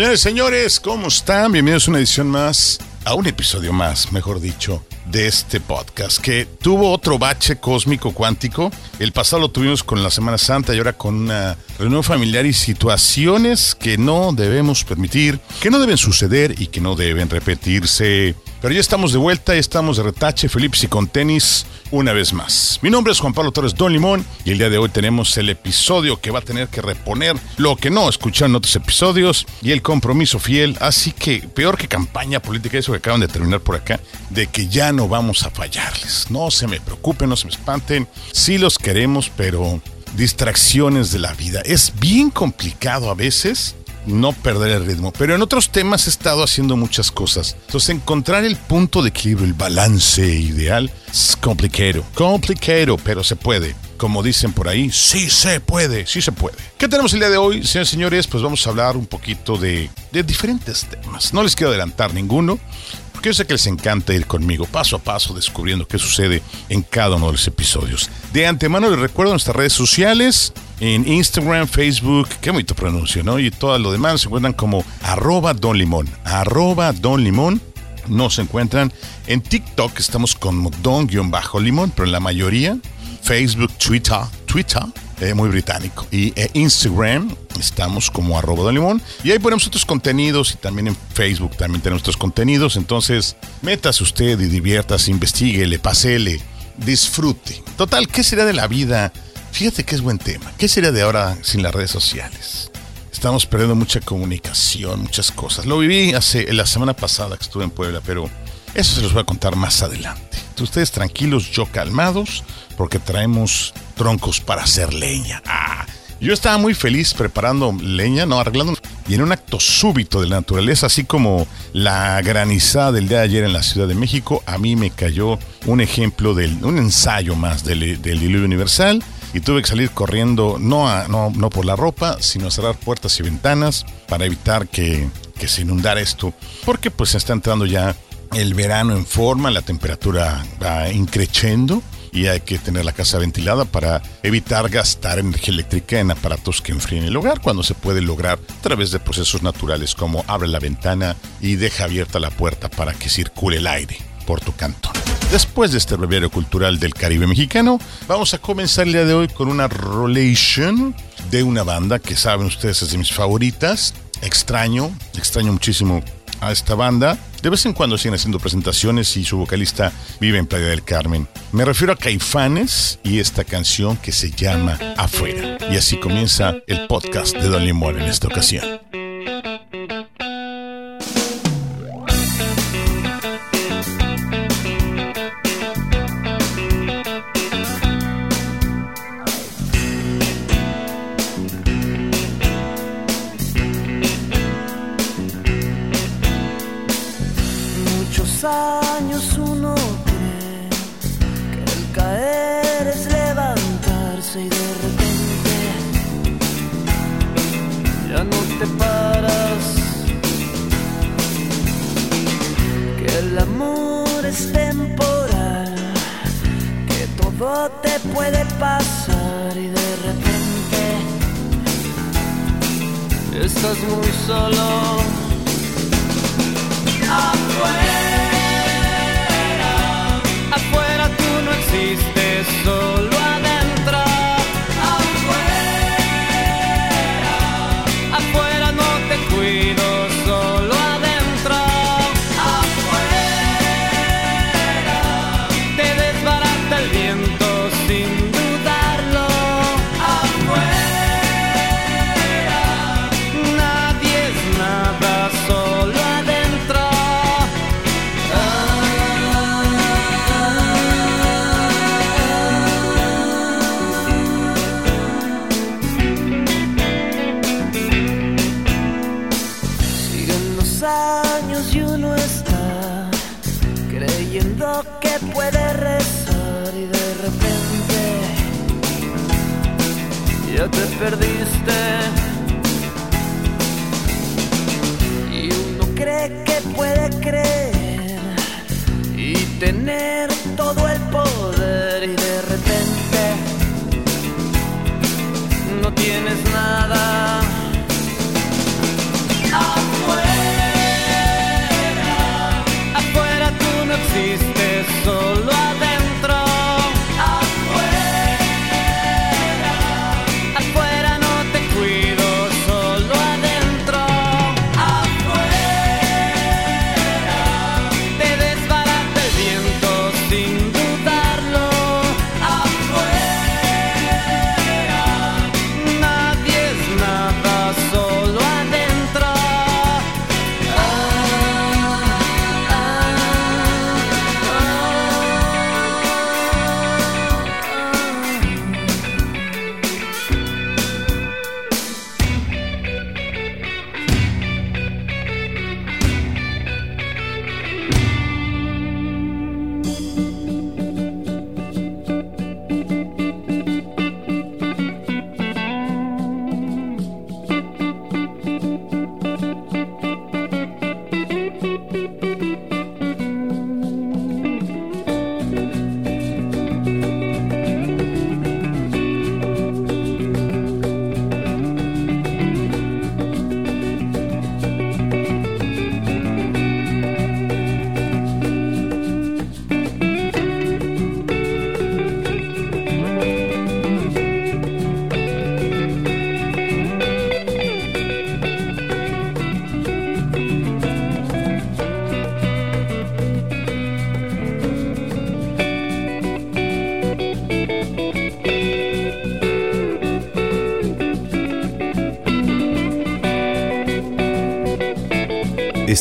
Señores, señores, ¿cómo están? Bienvenidos a una edición más, a un episodio más, mejor dicho, de este podcast que tuvo otro bache cósmico cuántico. El pasado lo tuvimos con la Semana Santa y ahora con una reunión familiar y situaciones que no debemos permitir, que no deben suceder y que no deben repetirse. Pero ya estamos de vuelta, ya estamos de retache, Felipe y con tenis, una vez más. Mi nombre es Juan Pablo Torres Don Limón y el día de hoy tenemos el episodio que va a tener que reponer lo que no escucharon en otros episodios y el compromiso fiel. Así que, peor que campaña política, eso que acaban de terminar por acá, de que ya no vamos a fallarles. No se me preocupen, no se me espanten. Sí los queremos, pero distracciones de la vida. Es bien complicado a veces no perder el ritmo. Pero en otros temas he estado haciendo muchas cosas. Entonces encontrar el punto de equilibrio, el balance ideal, es complicado. Complicado, pero se puede. Como dicen por ahí, sí se puede, sí se puede. ¿Qué tenemos el día de hoy, señores y señores? Pues vamos a hablar un poquito de, de diferentes temas. No les quiero adelantar ninguno, porque yo sé que les encanta ir conmigo paso a paso descubriendo qué sucede en cada uno de los episodios. De antemano les recuerdo nuestras redes sociales, en Instagram, Facebook, qué bonito pronuncio, ¿no? Y todo lo demás se encuentran como arroba don limón, arroba don limón. Nos encuentran en TikTok, estamos como don-limón, pero en la mayoría, Facebook, Twitter, Twitter, eh, muy británico. Y eh, Instagram estamos como arroba don limón. Y ahí ponemos otros contenidos y también en Facebook también tenemos otros contenidos. Entonces, métase usted y diviértase, investiguele, pasele, disfrute. Total, ¿qué sería de la vida? Fíjate que es buen tema. ¿Qué sería de ahora sin las redes sociales? Estamos perdiendo mucha comunicación, muchas cosas. Lo viví hace la semana pasada que estuve en Puebla, pero eso se los voy a contar más adelante. Ustedes tranquilos, yo calmados, porque traemos troncos para hacer leña. Ah, yo estaba muy feliz preparando leña, no, arreglando. Y en un acto súbito de la naturaleza, así como la granizada del día de ayer en la Ciudad de México, a mí me cayó un ejemplo del, un ensayo más del, del diluvio universal y tuve que salir corriendo, no, a, no, no por la ropa, sino a cerrar puertas y ventanas para evitar que, que se inundara esto, porque pues está entrando ya el verano en forma, la temperatura va increciendo y hay que tener la casa ventilada para evitar gastar energía eléctrica en aparatos que enfríen el hogar cuando se puede lograr a través de procesos naturales como abre la ventana y deja abierta la puerta para que circule el aire por tu cantón. Después de este breviario cultural del Caribe mexicano, vamos a comenzar el día de hoy con una relation de una banda que saben ustedes es de mis favoritas. Extraño, extraño muchísimo a esta banda. De vez en cuando siguen haciendo presentaciones y su vocalista vive en Playa del Carmen. Me refiero a Caifanes y esta canción que se llama Afuera. Y así comienza el podcast de Don Limón en esta ocasión. No te paras. Que el amor es temporal, que todo te puede pasar y de repente estás muy solo. Afuera, afuera tú no existes, puede creer y tener todo el poder y de repente no tienes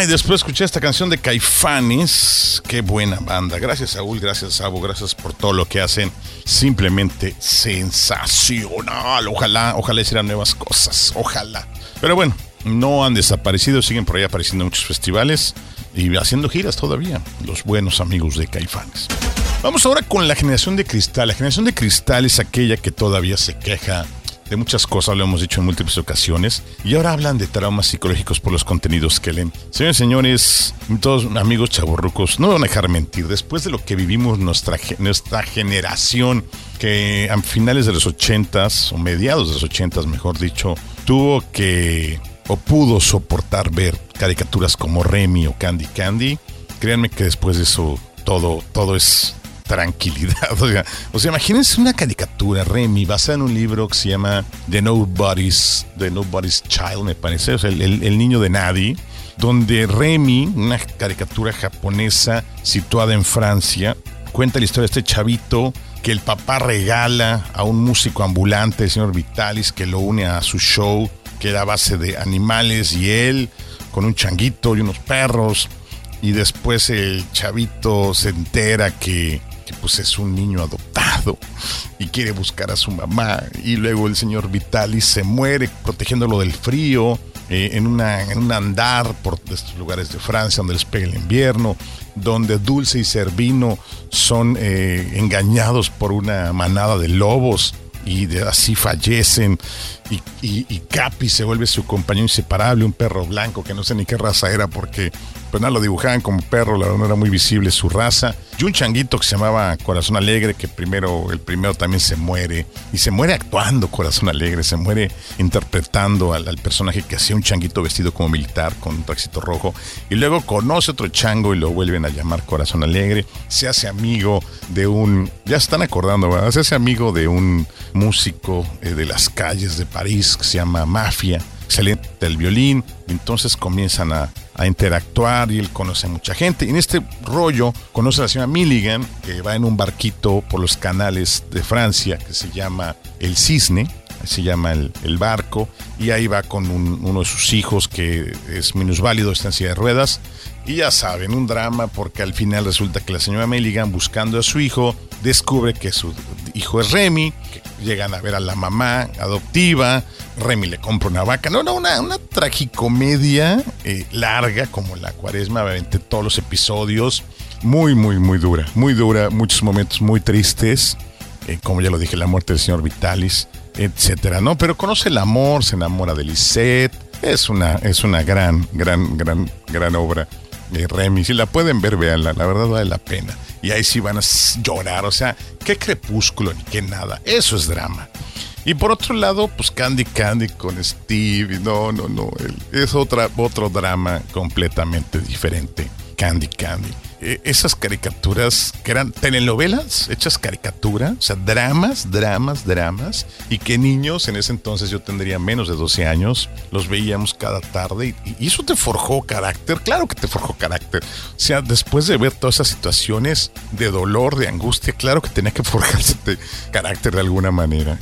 Ay, después escuché esta canción de Caifanes. Qué buena banda. Gracias, Saúl. Gracias, Sabo. Gracias por todo lo que hacen. Simplemente sensacional. Ojalá, ojalá hicieran nuevas cosas. Ojalá. Pero bueno, no han desaparecido. Siguen por ahí apareciendo en muchos festivales y haciendo giras todavía. Los buenos amigos de Caifanes. Vamos ahora con la generación de cristal. La generación de cristal es aquella que todavía se queja de muchas cosas, lo hemos dicho en múltiples ocasiones, y ahora hablan de traumas psicológicos por los contenidos que leen. Señores, señores, todos amigos chavorrucos, no me van a dejar mentir, después de lo que vivimos nuestra, nuestra generación, que a finales de los ochentas, o mediados de los ochentas, mejor dicho, tuvo que, o pudo soportar ver caricaturas como Remy o Candy Candy, créanme que después de eso todo, todo es tranquilidad. O sea, imagínense una caricatura, Remy, basada en un libro que se llama The Nobody's, The Nobody's Child, me parece, o sea, el, el- niño de nadie, donde Remy, una caricatura japonesa situada en Francia, cuenta la historia de este chavito que el papá regala a un músico ambulante, el señor Vitalis, que lo une a su show, que era base de animales y él, con un changuito y unos perros y después el chavito se entera que, pues es un niño adoptado y quiere buscar a su mamá y luego el señor Vitalis se muere protegiéndolo del frío eh, en, un andar por estos lugares de Francia donde les pega el invierno donde Dulce y Servino son eh, engañados por una manada de lobos y así fallecen. Y Capi se vuelve su compañero inseparable, un perro blanco que no sé ni qué raza era porque pues nada, lo dibujaban como perro, la verdad no era muy visible su raza. Y un changuito que se llamaba Corazón Alegre, que primero, el primero también se muere. Y se muere actuando Corazón Alegre, se muere interpretando al, personaje que hacía un changuito vestido como militar con un trajecito rojo. Y luego conoce otro chango y lo vuelven a llamar Corazón Alegre. Se hace amigo de un, ya se están acordando, ¿verdad? Se hace amigo de un músico eh, de las calles de París que se llama Mafia excelente del violín, entonces comienzan a, interactuar y él conoce a mucha gente. Y en este rollo conoce a la señora Milligan, que va en un barquito por los canales de Francia que se llama El Cisne, se llama el, barco, y ahí va con uno de sus hijos que es minusválido, está en silla de ruedas. Y ya saben, un drama porque al final resulta que la señora Milligan, buscando a su hijo, descubre que su hijo es Remy, llegan a ver a la mamá adoptiva, Remy le compra una vaca. No, no, una, una tragicomedia eh, larga como la cuaresma, obviamente todos los episodios. Muy, muy, muy dura. Muy dura, muchos momentos muy tristes. Eh, como ya lo dije, la muerte del señor Vitalis, etcétera, ¿no? Pero conoce el amor, se enamora de Lisette. Es una, es una gran, gran, gran, gran obra. de Remy, si la pueden ver, véanla, la verdad vale la pena. Y ahí sí van a llorar, o sea, qué crepúsculo ni qué nada. Eso es drama. Y por otro lado, pues Candy Candy con Steve. No, no, no. Es otra, otro drama completamente diferente. Candy Candy. Eh, esas caricaturas que eran telenovelas hechas caricatura, o sea, dramas, dramas, dramas, y que niños, en ese entonces yo tendría menos de 12 años, los veíamos cada tarde y, eso te forjó carácter, claro que te forjó carácter. O sea, después de ver todas esas situaciones de dolor, de angustia, claro que tenía que forjarse carácter de alguna manera.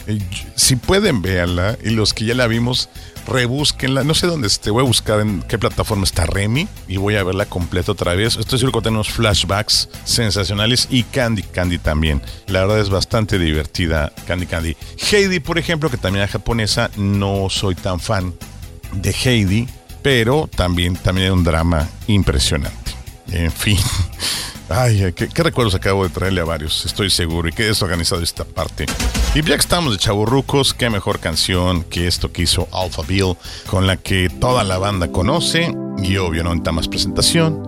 si pueden, véanla, y los que ya la vimos, rebúsquenla. No sé dónde esté, voy a buscar en qué plataforma está Remy y voy a verla completa otra vez. Estoy seguro que tenemos flashbacks sensacionales y Candy Candy también. La verdad es bastante divertida Candy Candy. Heidi, por ejemplo, que también es japonesa, no soy tan fan de Heidi, pero también, también es un drama impresionante. En fin. Ay, ¿qué, recuerdos acabo de traerle a varios, estoy seguro, y qué desorganizado esta parte. Y ya que estamos de chaburrucos, qué mejor canción que esto que hizo Alpha Bill, con la que toda la banda conoce, y obvio no necesita más presentación,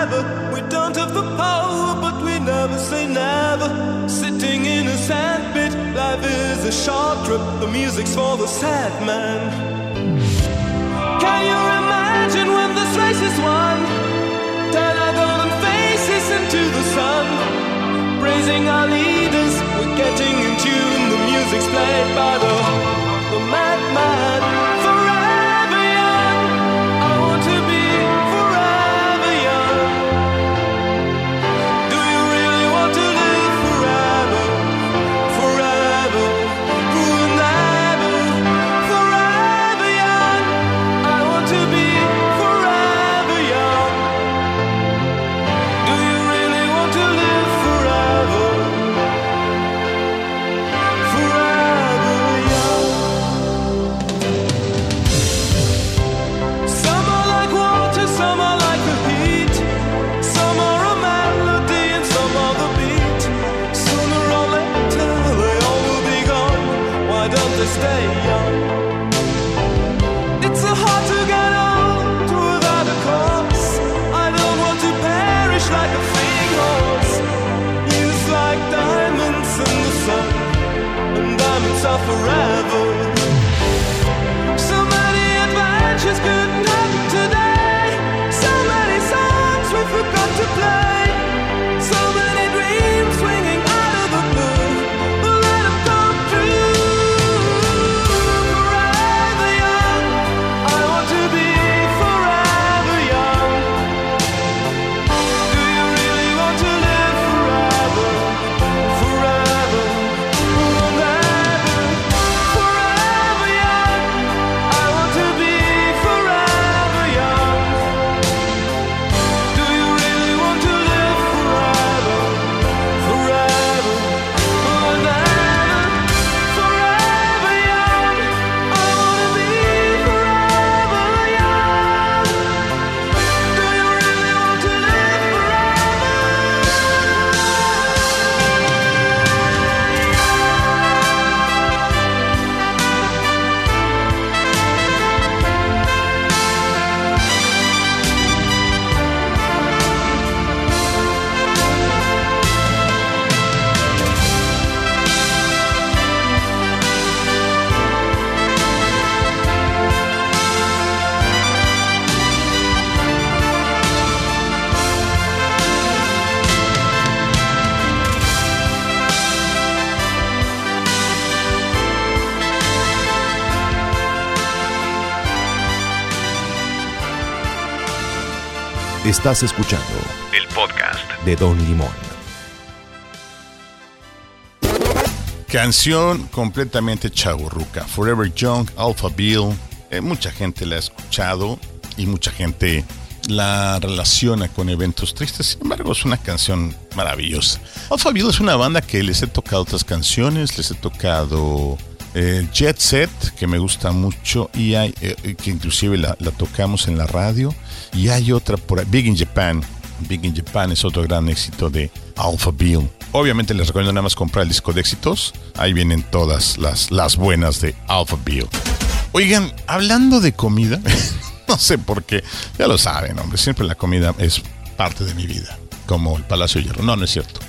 forever. We don't have the power, but we never say never. Sitting in a sandpit, life is a short trip. The music's for the sad man. Can you imagine when this race is won? Turn our golden faces into the sun. Praising our leaders, we're getting in tune. Estás escuchando el podcast de Don Limón. Canción completamente chaburruca. Forever Young, Alpha Bill. Eh, mucha gente la ha escuchado y mucha gente la relaciona con eventos tristes. Sin embargo, es una canción maravillosa. Alpha Bill es una banda que les he tocado otras canciones, les he tocado eh, Jet Set, que me gusta mucho, y hay, eh, que inclusive la, la, tocamos en la radio. Y hay otra por ahí, Big in Japan. Big in Japan es otro gran éxito de Alpha Bill. Obviamente les recomiendo nada más comprar el disco de éxitos. Ahí vienen todas las, las buenas de Alpha Bill. Oigan, hablando de comida, no sé por qué, ya lo saben, hombre, siempre la comida es parte de mi vida, como el Palacio de Hierro. No, no es cierto.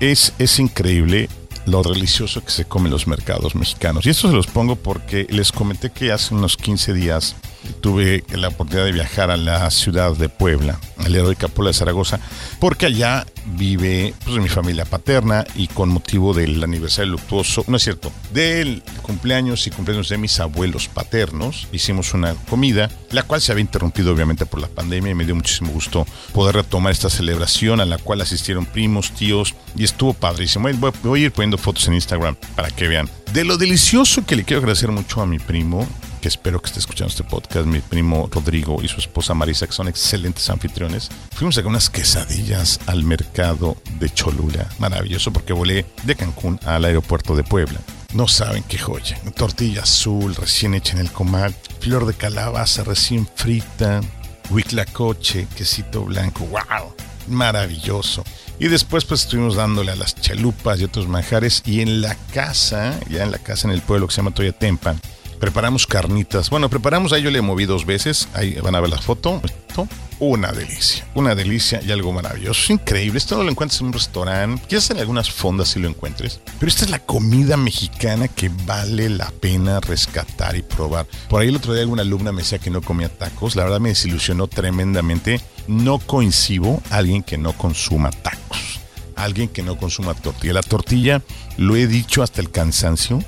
Es, es increíble lo delicioso que se come en los mercados mexicanos. Y esto se los pongo porque les comenté que hace unos 15 días tuve la oportunidad de viajar a la ciudad de Puebla, al heroica Puebla de Zaragoza, porque allá vive pues, mi familia paterna y con motivo del aniversario luctuoso, no es cierto, del cumpleaños y cumpleaños de mis abuelos paternos, hicimos una comida, la cual se había interrumpido obviamente por la pandemia y me dio muchísimo gusto poder retomar esta celebración a la cual asistieron primos, tíos y estuvo padrísimo. Voy, voy a ir poniendo fotos en Instagram para que vean. De lo delicioso que le quiero agradecer mucho a mi primo, espero que esté escuchando este podcast, mi primo Rodrigo y su esposa Marisa, que son excelentes anfitriones. Fuimos a unas quesadillas al mercado de Cholula. Maravilloso porque volé de Cancún al aeropuerto de Puebla. No saben qué joya. Tortilla azul recién hecha en el comal, flor de calabaza recién frita, huitlacoche, quesito blanco. ¡Wow! Maravilloso. Y después pues estuvimos dándole a las chalupas y otros manjares. Y en la casa, ya en la casa en el pueblo que se llama Toyatempan, preparamos carnitas. Bueno, preparamos, ahí yo le moví dos veces. Ahí van a ver la foto. Una delicia, una delicia y algo maravilloso. Increíble. Esto no lo encuentras en un restaurante. Quizás en algunas fondas si lo encuentres. Pero esta es la comida mexicana que vale la pena rescatar y probar. Por ahí el otro día alguna alumna me decía que no comía tacos. La verdad me desilusionó tremendamente. No coincido a alguien que no consuma tacos. Alguien que no consuma tortilla. La tortilla, lo he dicho hasta el cansancio,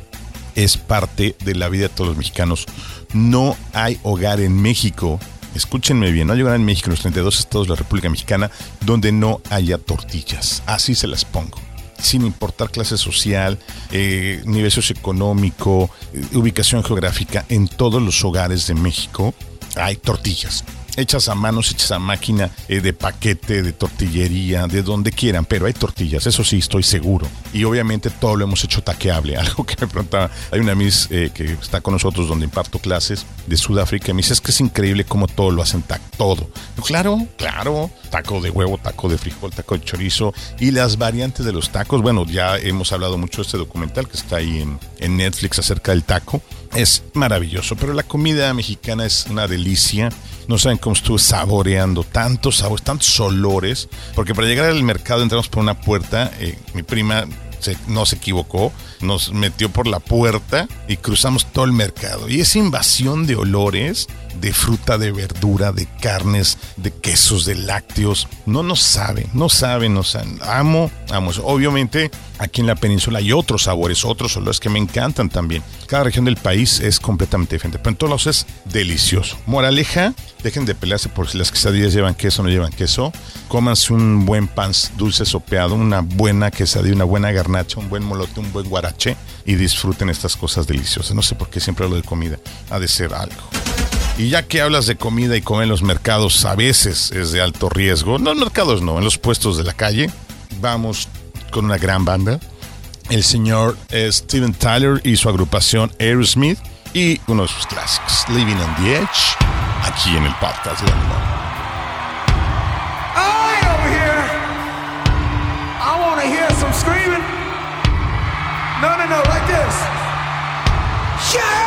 es parte de la vida de todos los mexicanos. No hay hogar en México, escúchenme bien, no hay hogar en México, en los 32 estados de la República Mexicana, donde no haya tortillas. Así se las pongo. Sin importar clase social, eh, nivel socioeconómico, eh, ubicación geográfica, en todos los hogares de México hay tortillas hechas a manos, hechas a máquina, eh, de paquete, de tortillería, de donde quieran, pero hay tortillas, eso sí, estoy seguro. Y obviamente todo lo hemos hecho taqueable, algo que me preguntaba, hay una Miss eh, que está con nosotros donde imparto clases de Sudáfrica, y me dice, es que es increíble cómo todo lo hacen tac, todo. claro, claro, taco de huevo, taco de frijol, taco de chorizo, y las variantes de los tacos, bueno, ya hemos hablado mucho de este documental que está ahí en, en Netflix acerca del taco, es maravilloso, pero la comida mexicana es una delicia. No saben cómo estuve saboreando tantos sabores, tantos olores, porque para llegar al mercado entramos por una puerta, eh, mi prima no se equivocó, nos metió por la puerta y cruzamos todo el mercado. Y esa invasión de olores, de fruta, de verdura, de carnes, de quesos, de lácteos, no nos saben, no saben, no saben. Amo, amo. Obviamente, aquí en la península hay otros sabores, otros olores que me encantan también. Cada región del país es completamente diferente, pero en todos lados es delicioso. Moraleja, dejen de pelearse por si las quesadillas llevan queso o no llevan queso. Cómanse un buen pan dulce sopeado, una buena quesadilla, una buena garnacha, un buen molote, un buen guarache y disfruten estas cosas deliciosas. No sé por qué siempre hablo de comida, ha de ser algo. Y ya que hablas de comida y comer en los mercados a veces es de alto riesgo, no en los mercados no, en los puestos de la calle, vamos con una gran banda. El señor Steven Tyler y su agrupación Aerosmith y uno de sus clásicos, Living on the Edge, aquí en el podcast de No, no, no, like this. Yeah,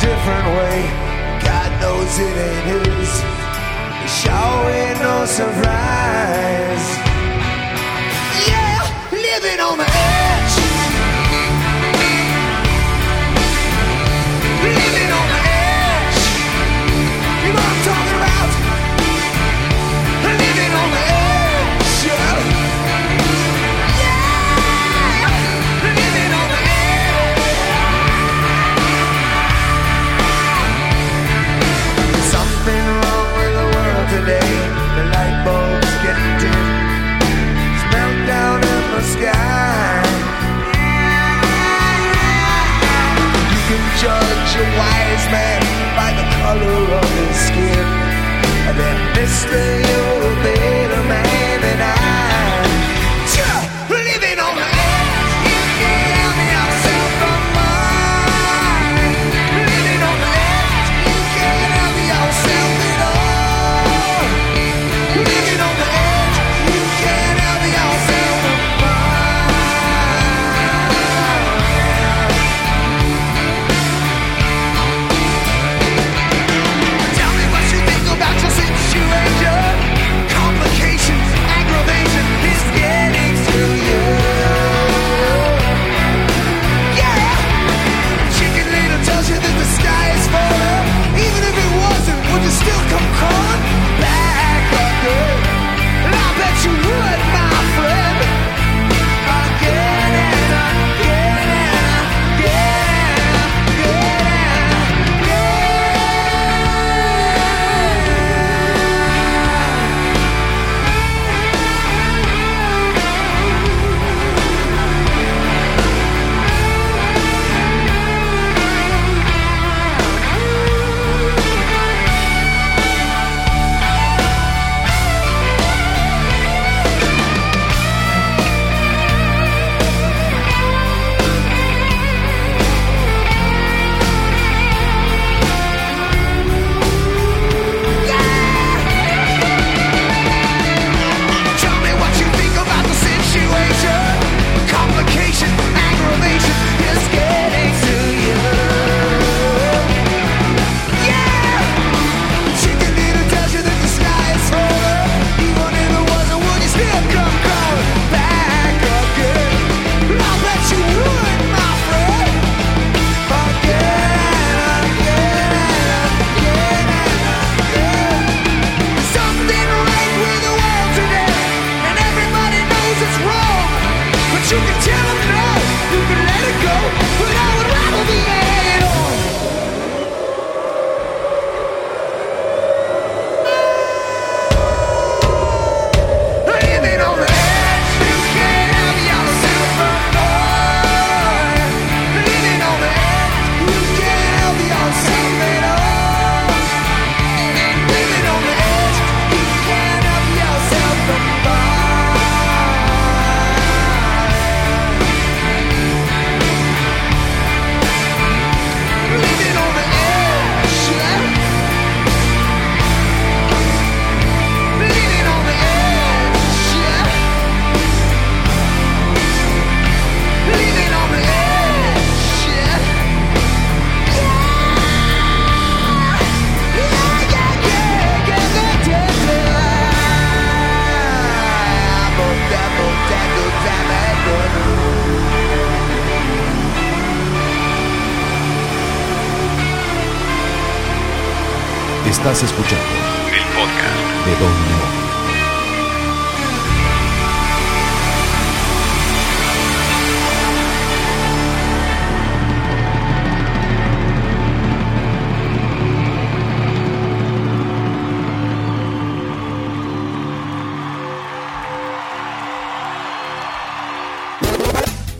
different way. God knows it ain't his. Sure ain't no surprise. Yeah, living on the. stay.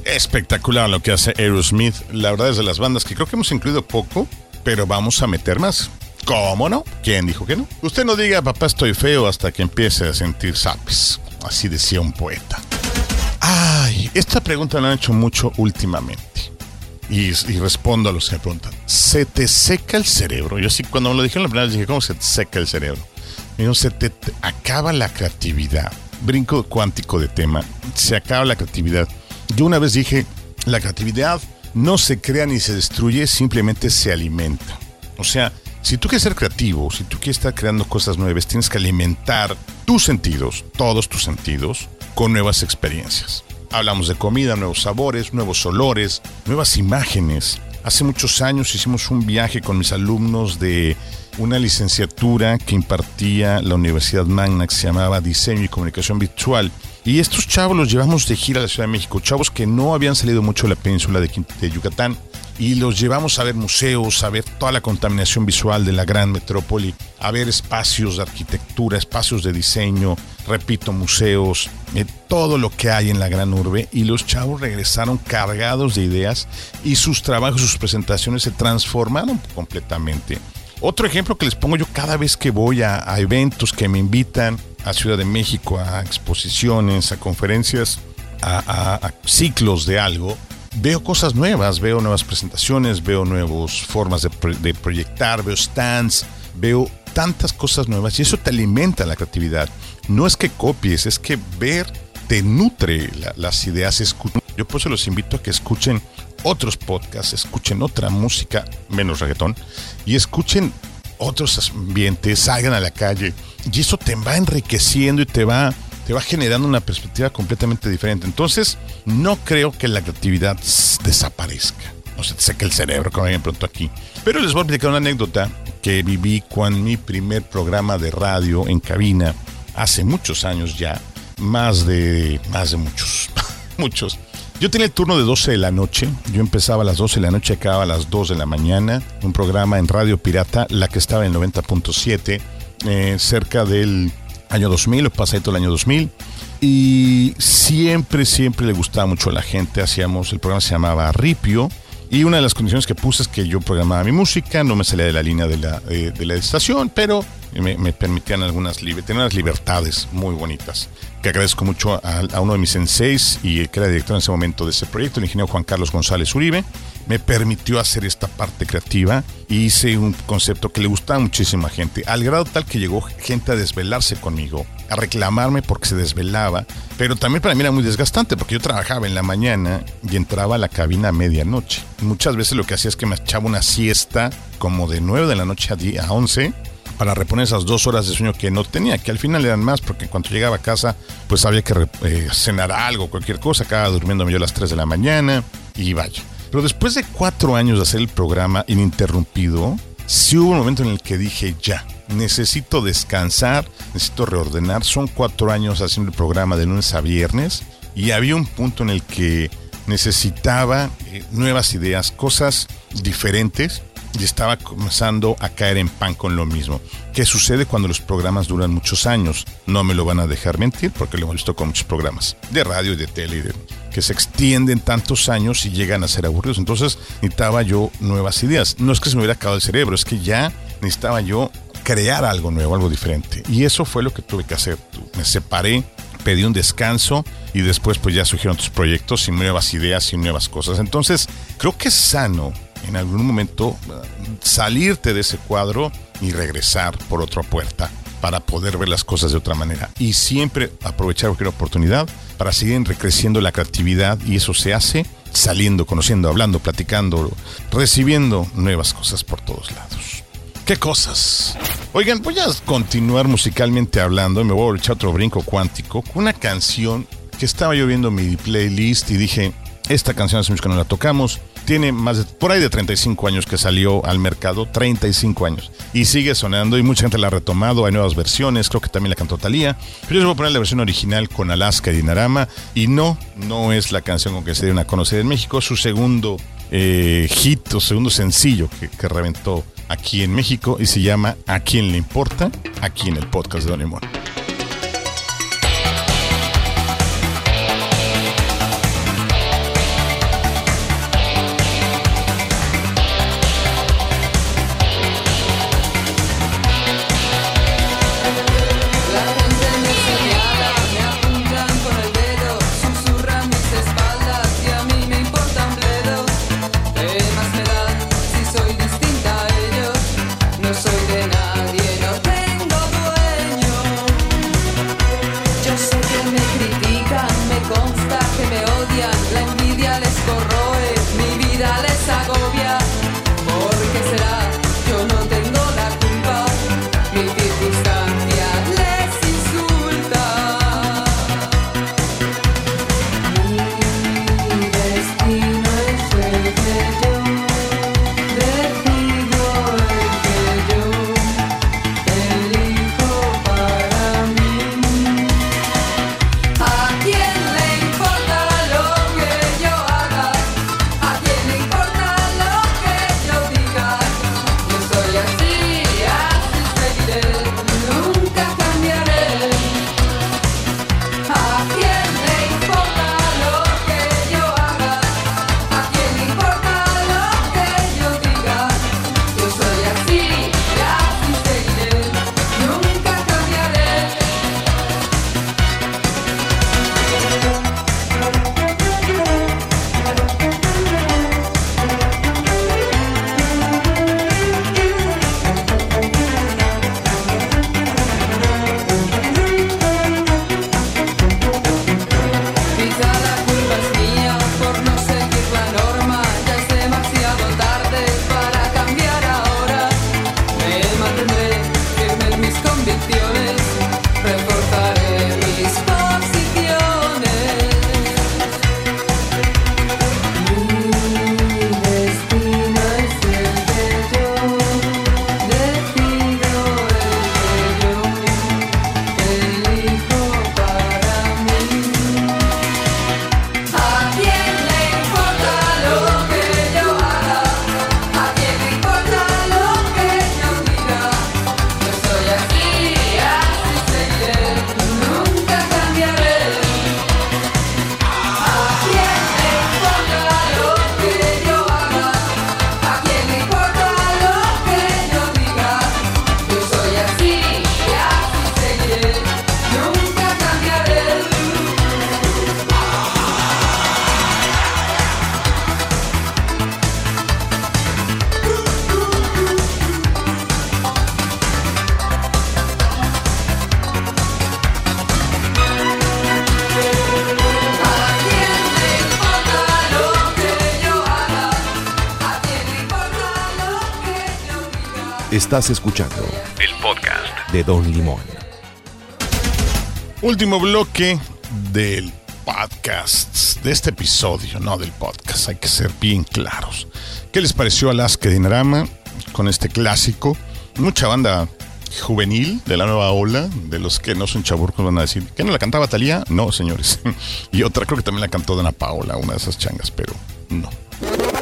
Espectacular lo que hace Aerosmith. La verdad es de las bandas que creo que hemos incluido poco, pero vamos a meter más. ¿Cómo no? ¿Quién dijo que no? Usted no diga, papá, estoy feo hasta que empiece a sentir sapes. Así decía un poeta. Ay, esta pregunta la han hecho mucho últimamente. Y, respondo a los que me preguntan. ¿Se te seca el cerebro? Yo sí, cuando me lo dijeron la primera vez dije, ¿cómo se te seca el cerebro? Me dijo, se te acaba la creatividad. Brinco cuántico de tema. Se acaba la creatividad. Yo una vez dije, la creatividad no se crea ni se destruye, simplemente se alimenta. O sea, si tú quieres ser creativo, si tú quieres estar creando cosas nuevas, tienes que alimentar tus sentidos, todos tus sentidos, con nuevas experiencias. Hablamos de comida, nuevos sabores, nuevos olores, nuevas imágenes. Hace muchos años hicimos un viaje con mis alumnos de una licenciatura que impartía la Universidad Magna que se llamaba Diseño y Comunicación Virtual y estos chavos los llevamos de gira a la Ciudad de México, chavos que no habían salido mucho de la península de, Yucatán y los llevamos a ver museos, a ver toda la contaminación visual de la gran metrópoli, a ver espacios de arquitectura, espacios de diseño, repito, museos, eh, todo lo que hay en la gran urbe y los chavos regresaron cargados de ideas y sus trabajos, sus presentaciones se transformaron completamente. Otro ejemplo que les pongo yo cada vez que voy a, eventos que me invitan a Ciudad de México, a exposiciones, a conferencias, a ciclos de algo, veo cosas nuevas, veo nuevas presentaciones, veo nuevas formas de, proyectar, veo stands, veo tantas cosas nuevas y eso te alimenta la creatividad. No es que copies, es que ver te nutre las ideas. Yo por eso los invito a que escuchen otros podcasts, escuchen otra música, menos reggaetón, y escuchen otros ambientes, salgan a la calle. Y eso te va enriqueciendo y te va te va generando una perspectiva completamente diferente. Entonces, no creo que la creatividad desaparezca. No se te seque el cerebro, como bien pronto aquí. Pero les voy a explicar una anécdota que viví con mi primer programa de radio en cabina hace muchos años ya. Más de, más de muchos, muchos. Yo tenía el turno de 12 de la noche. Yo empezaba a las 12 de la noche, acababa a las 2 de la mañana. Un programa en Radio Pirata, la que estaba en 90.7, eh, cerca del año 2000, lo pasé todo el año 2000. Y siempre, siempre le gustaba mucho a la gente. Hacíamos, el programa se llamaba Ripio. Y una de las condiciones que puse es que yo programaba mi música, no me salía de la línea de la, eh, de, la estación, pero me, permitían algunas unas libertades muy bonitas. Que agradezco mucho a, a, uno de mis senseis y el que era director en ese momento de ese proyecto, el ingeniero Juan Carlos González Uribe, me permitió hacer esta parte creativa y hice un concepto que le gustaba a muchísima gente, al grado tal que llegó gente a desvelarse conmigo, a reclamarme porque se desvelaba, pero también para mí era muy desgastante porque yo trabajaba en la mañana y entraba a la cabina a medianoche. Muchas veces lo que hacía es que me echaba una siesta como de 9 de la noche a 11 para reponer esas dos horas de sueño que no tenía, que al final eran más, porque cuando llegaba a casa, pues había que eh, cenar algo, cualquier cosa, acababa durmiéndome yo a las 3 de la mañana y vaya. Pero después de cuatro años de hacer el programa ininterrumpido, sí hubo un momento en el que dije, ya, necesito descansar, necesito reordenar. Son cuatro años haciendo el programa de lunes a viernes y había un punto en el que necesitaba eh, nuevas ideas, cosas diferentes y estaba comenzando a caer en pan con lo mismo. ¿Qué sucede cuando los programas duran muchos años? No me lo van a dejar mentir porque lo hemos visto con muchos programas de radio y de tele que se extienden tantos años y llegan a ser aburridos. Entonces necesitaba yo nuevas ideas. No es que se me hubiera acabado el cerebro, es que ya necesitaba yo crear algo nuevo, algo diferente. Y eso fue lo que tuve que hacer. Me separé, pedí un descanso y después pues ya surgieron otros proyectos y nuevas ideas y nuevas cosas. Entonces creo que es sano en algún momento salirte de ese cuadro y regresar por otra puerta para poder ver las cosas de otra manera. Y siempre aprovechar cualquier oportunidad para seguir recreciendo la creatividad y eso se hace saliendo, conociendo, hablando, platicando, recibiendo nuevas cosas por todos lados. ¿Qué cosas? Oigan, voy a continuar musicalmente hablando y me voy a echar otro brinco cuántico con una canción que estaba yo viendo mi playlist y dije, esta canción hace mucho que no la tocamos tiene más de, por ahí de 35 años que salió al mercado, 35 años, y sigue sonando y mucha gente la ha retomado, hay nuevas versiones, creo que también la cantó Talía, pero yo les voy a poner la versión original con Alaska y Dinarama, y no, no es la canción con que se dieron a conocer en México, su segundo eh, hit o segundo sencillo que, reventó aquí en México y se llama ¿A quién le importa? Aquí en el podcast de Don Limón. Estás escuchando el podcast de Don Limón. Último bloque del podcast, de este episodio, no del podcast, hay que ser bien claros. ¿Qué les pareció Alaska Dinarama con este clásico? Mucha banda juvenil de la nueva ola, de los que no son chaburcos van a decir, ¿que no la cantaba Talía? No, señores. y otra creo que también la cantó Dana Paola, una de esas changas, pero no.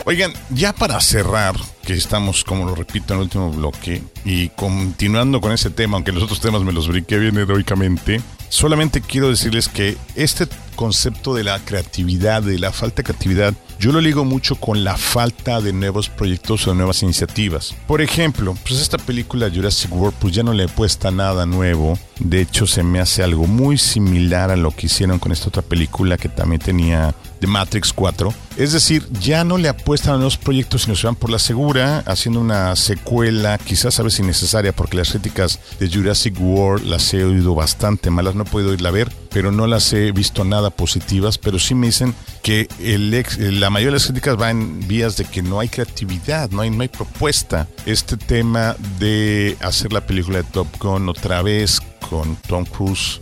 Oigan, ya para cerrar, que estamos, como lo repito, en el último bloque, y continuando con ese tema, aunque los otros temas me los brinqué bien heroicamente, solamente quiero decirles que este concepto de la creatividad, de la falta de creatividad, yo lo ligo mucho con la falta de nuevos proyectos o nuevas iniciativas. Por ejemplo, pues esta película Jurassic World pues ya no le puesta nada nuevo. De hecho, se me hace algo muy similar a lo que hicieron con esta otra película que también tenía de Matrix 4. Es decir, ya no le apuestan a nuevos proyectos sino se van por la segura, haciendo una secuela, quizás a veces innecesaria, porque las críticas de Jurassic World las he oído bastante malas, no he podido irla a ver, pero no las he visto nada positivas, pero sí me dicen que la mayoría de las críticas va en vías de que no hay creatividad, no hay, no hay propuesta. Este tema de hacer la película de Top Gun otra vez con Tom Cruise,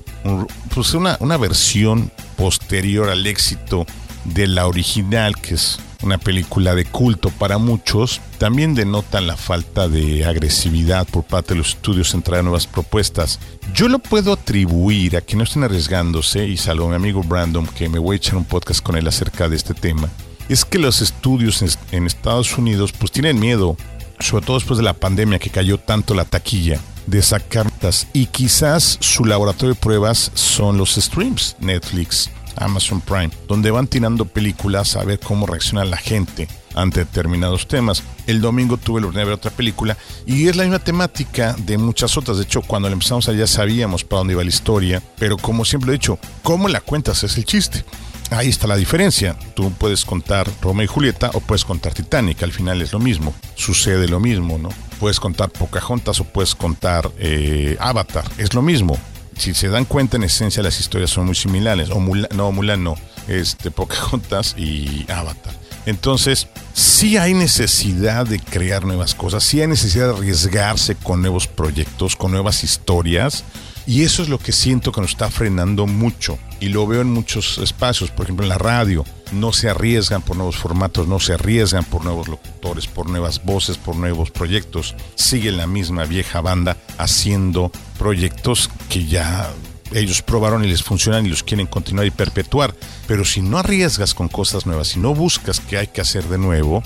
pues una, una versión posterior al éxito de la original, que es una película de culto para muchos, también denotan la falta de agresividad por parte de los estudios en traer nuevas propuestas. Yo lo puedo atribuir a que no estén arriesgándose, y salvo mi amigo Brandon, que me voy a echar un podcast con él acerca de este tema, es que los estudios en Estados Unidos pues tienen miedo, sobre todo después de la pandemia que cayó tanto la taquilla, de sacar y quizás su laboratorio de pruebas son los streams, Netflix, Amazon Prime, donde van tirando películas a ver cómo reacciona la gente ante determinados temas. El domingo tuve la oportunidad de ver otra película y es la misma temática de muchas otras. De hecho, cuando la empezamos allá sabíamos para dónde iba la historia, pero como siempre he dicho, cómo la cuentas es el chiste. Ahí está la diferencia. Tú puedes contar Romeo y Julieta o puedes contar Titanic. Al final es lo mismo. Sucede lo mismo, ¿no? Puedes contar Pocahontas o puedes contar eh, Avatar. Es lo mismo si se dan cuenta, en esencia las historias son muy similares. O no, Mulan no, este, Pocahontas y Avatar. Entonces, sí hay necesidad de crear nuevas cosas, sí hay necesidad de arriesgarse con nuevos proyectos, con nuevas historias. Y eso es lo que siento que nos está frenando mucho. Y lo veo en muchos espacios, por ejemplo en la radio. No se arriesgan por nuevos formatos, no se arriesgan por nuevos locutores, por nuevas voces, por nuevos proyectos. Siguen la misma vieja banda haciendo proyectos que ya ellos probaron y les funcionan y los quieren continuar y perpetuar. Pero si no arriesgas con cosas nuevas, si no buscas qué hay que hacer de nuevo,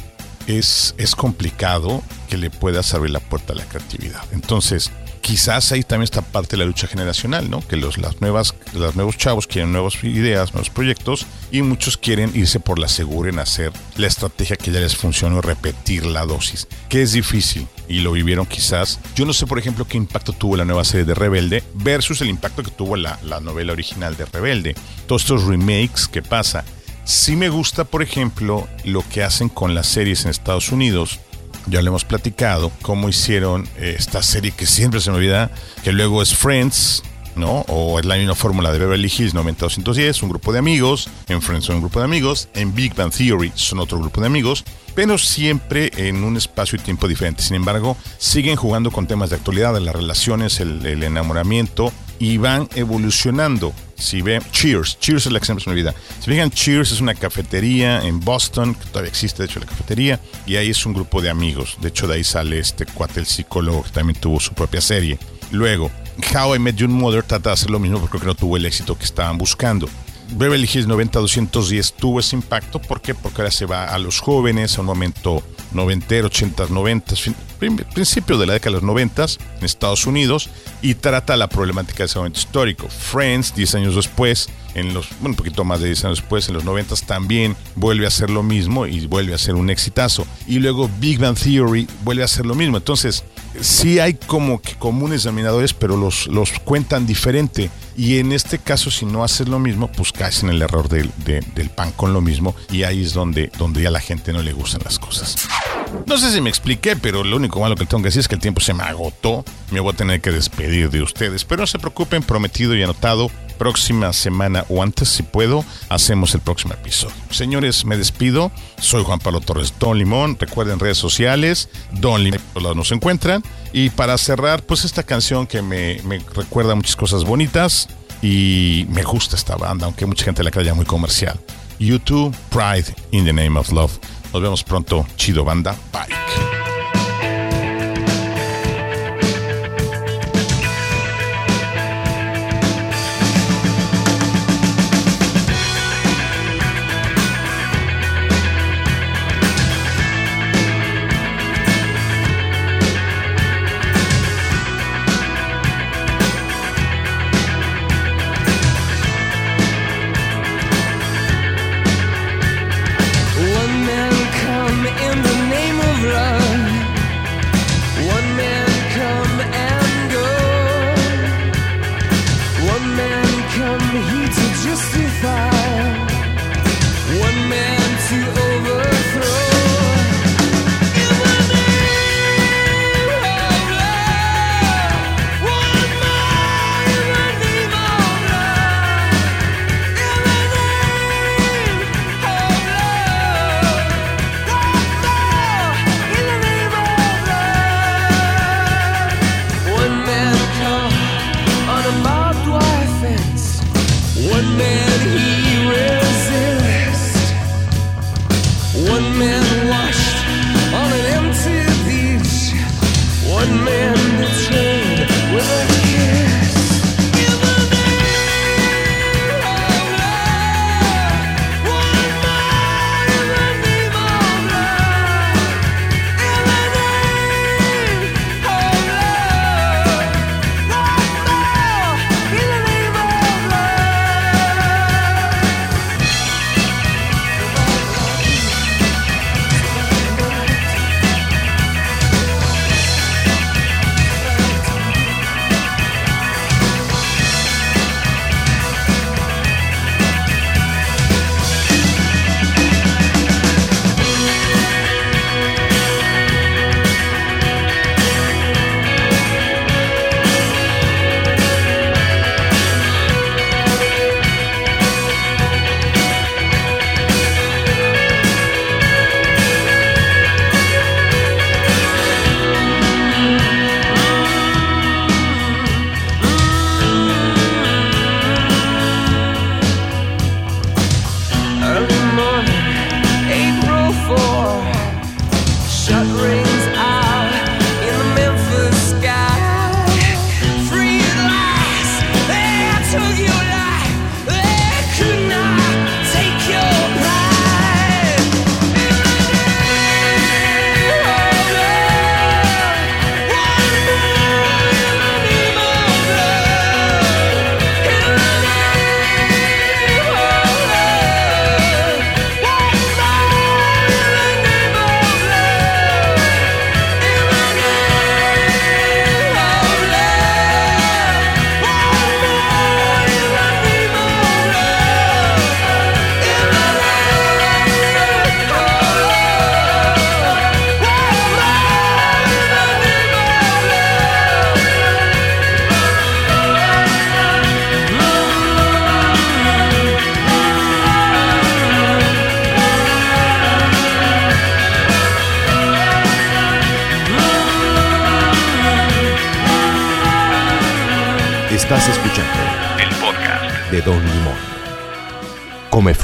es, es complicado que le puedas abrir la puerta a la creatividad. Entonces, quizás ahí también está parte de la lucha generacional, ¿no? Que los, las nuevas, los nuevos chavos quieren nuevas ideas, nuevos proyectos y muchos quieren irse por la segura en hacer la estrategia que ya les funcionó repetir la dosis, que es difícil y lo vivieron quizás. Yo no sé, por ejemplo, qué impacto tuvo la nueva serie de Rebelde versus el impacto que tuvo la, la novela original de Rebelde. Todos estos remakes que pasa. Sí me gusta, por ejemplo, lo que hacen con las series en Estados Unidos ya lo hemos platicado, cómo hicieron eh, esta serie que siempre se me olvida, que luego es Friends, ¿no? O es la misma fórmula de Beverly Hills 90210, un grupo de amigos, en Friends son un grupo de amigos, en Big Bang Theory son otro grupo de amigos, pero siempre en un espacio y tiempo diferente. Sin embargo, siguen jugando con temas de actualidad, de las relaciones, el, el enamoramiento, y van evolucionando. Si ven, Cheers, Cheers es la que siempre se me. Si fijan, Cheers es una cafetería en Boston, que todavía existe, de hecho, la cafetería, y ahí es un grupo de amigos. De hecho, de ahí sale este cuate, el psicólogo, que también tuvo su propia serie. Luego, How I Met Your Mother trata de hacer lo mismo, porque creo que no tuvo el éxito que estaban buscando. Beverly Hills 90-210 tuvo ese impacto. ¿Por qué? Porque ahora se va a los jóvenes, a un momento noventero, 80, 90, principio de la década de los 90 en Estados Unidos y trata la problemática de ese momento histórico. Friends, 10 años después, en los, bueno, un poquito más de 10 años después, en los 90 también vuelve a hacer lo mismo y vuelve a ser un exitazo. Y luego Big Bang Theory vuelve a hacer lo mismo. Entonces, sí hay como que comunes denominadores, pero los, los cuentan diferente. Y en este caso, si no haces lo mismo, pues caes en el error del, del pan con lo mismo. Y ahí es donde, donde ya a la gente no le gustan las cosas. No sé si me expliqué, pero lo único malo que tengo que decir es que el tiempo se me agotó. Me voy a tener que despedir de ustedes. Pero no se preocupen, prometido y anotado. Próxima semana o antes, si puedo, hacemos el próximo episodio. Señores, me despido. Soy Juan Pablo Torres Don Limón. Recuerden redes sociales, Don Limón, nos encuentran. Y para cerrar, pues esta canción que me, me recuerda muchas cosas bonitas y me gusta esta banda, aunque mucha gente la cree muy comercial. YouTube, Pride in the Name of Love. Nos vemos pronto. Chido banda. Bye.